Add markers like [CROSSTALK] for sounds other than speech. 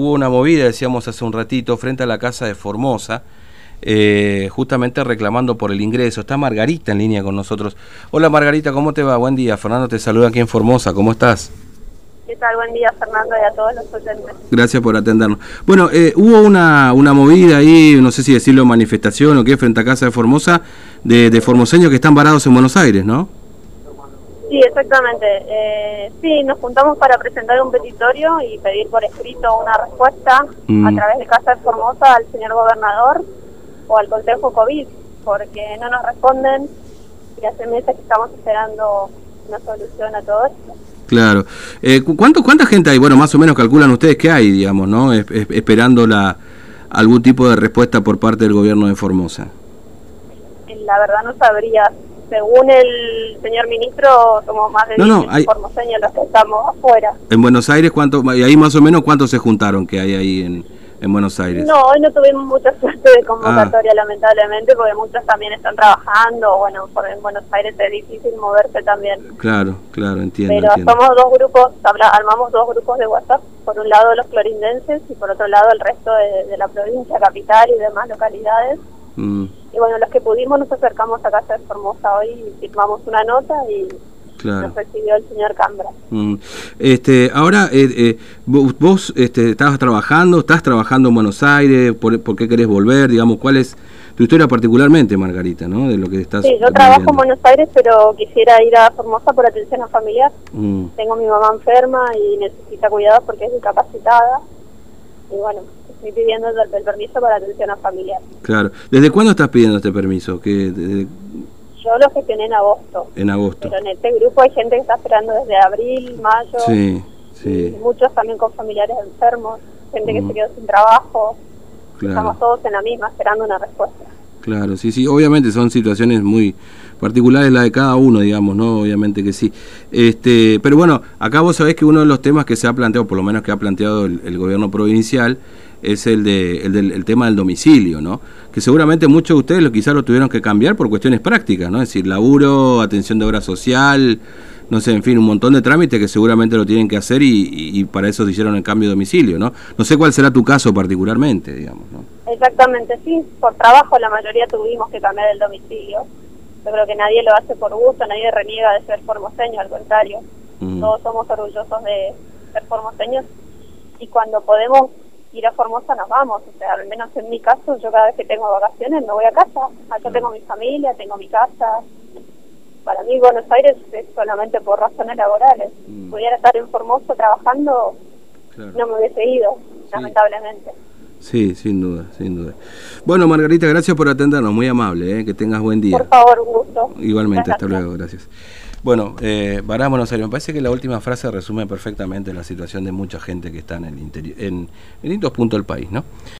hubo una movida, decíamos hace un ratito, frente a la casa de Formosa, eh, justamente reclamando por el ingreso. Está Margarita en línea con nosotros. Hola Margarita, ¿cómo te va? Buen día. Fernando te saluda aquí en Formosa. ¿Cómo estás? ¿Qué tal? Buen día, Fernando, y a todos los oyentes. Gracias por atendernos. Bueno, eh, hubo una, una movida ahí, no sé si decirlo manifestación o qué, frente a Casa de Formosa, de, de formoseños que están varados en Buenos Aires, ¿no? Sí, exactamente. Eh, sí, nos juntamos para presentar un petitorio y pedir por escrito una respuesta Mm. a través de Casa de Formosa al señor gobernador o al Consejo COVID, porque no nos responden y hace meses que estamos esperando una solución a todo esto. Claro. Eh, cu- ¿cuánto, ¿Cuánta gente hay? Bueno, más o menos calculan ustedes que hay, digamos, ¿no? Es- es- esperando la algún tipo de respuesta por parte del gobierno de Formosa. Y La verdad no sabría. Según el señor ministro, somos más de No, no, 10 hay- formoseños los que estamos afuera. En Buenos Aires, ¿cuánto? Y ahí más o menos, ¿cuántos se juntaron que hay ahí en, en Buenos Aires? No, hoy no tuvimos mucha [LAUGHS] suerte de convocatoria, lamentablemente, porque muchos también están trabajando. Bueno, por en Buenos Aires es difícil moverse también. Claro, claro, entiendo. Pero entiendo. somos dos grupos, habla- armamos dos grupos de WhatsApp. Por un lado los clorindenses y por otro lado el resto de, de la provincia, capital y demás localidades. Mm, Y bueno, los que pudimos nos acercamos a Casa de Formosa hoy y firmamos una nota y claro. nos recibió el señor Cambra. Mm. Este, ahora, eh, eh, vos, vos, este, estabas trabajando, estás trabajando en Buenos Aires, ¿por, por qué querés volver? Digamos, ¿cuál es tu historia particularmente, Margarita, ¿no? De lo que estás Sí, yo trabajo en. Buenos Aires, pero quisiera ir a Formosa por atención a familiar. Mm, Tengo a mi mamá enferma y necesita cuidados porque es discapacitada. Y bueno, estoy pidiendo el, el permiso para atención a familiar. claro. ¿Desde cuándo estás pidiendo este permiso? Que desde- Yo lo gestioné en agosto, en agosto. pero en este grupo hay gente que está esperando desde abril, mayo, Sí, y sí, muchos también con familiares enfermos, gente que Mm. se quedó sin trabajo. claro. Estamos todos en la misma esperando una respuesta. Claro, sí, sí, obviamente son situaciones muy particulares la de cada uno, digamos, ¿no? Obviamente que sí. Este, pero bueno, acá vos sabés que uno de los temas que se ha planteado, por lo menos que ha planteado el, gobierno provincial, es el, de, el del el tema del domicilio, ¿no? Que seguramente muchos de ustedes lo, quizás lo tuvieron que cambiar por cuestiones prácticas, ¿no? Es decir, laburo, atención de obra social, no sé, en fin, un montón de trámites que seguramente lo tienen que hacer y, y- y para eso se hicieron el cambio de domicilio, ¿no? No sé cuál será tu caso particularmente, digamos, ¿no? Exactamente, sí, por trabajo la mayoría tuvimos que cambiar el domicilio. Yo creo que nadie lo hace por gusto, nadie reniega de ser formoseño, al contrario. Mm. Todos somos orgullosos de ser formoseños y cuando podemos ir a Formosa nos vamos. O sea, al menos en mi caso, yo cada vez que tengo vacaciones me voy a casa. Acá tengo mi familia, tengo mi casa. Para mí Buenos Aires es solamente por razones laborales. Si Mm. pudiera estar en Formosa trabajando, Claro. no me hubiese ido, lamentablemente. Sí, sin duda, sin duda. Bueno, Margarita, gracias por atendernos, muy amable, ¿eh? que tengas buen día. Por favor, un gusto. Igualmente, hasta luego, gracias. Bueno, eh, Bará Buenos Aires, me parece que la última frase resume perfectamente la situación de mucha gente que está en el interior, en, en distintos puntos del país, ¿no?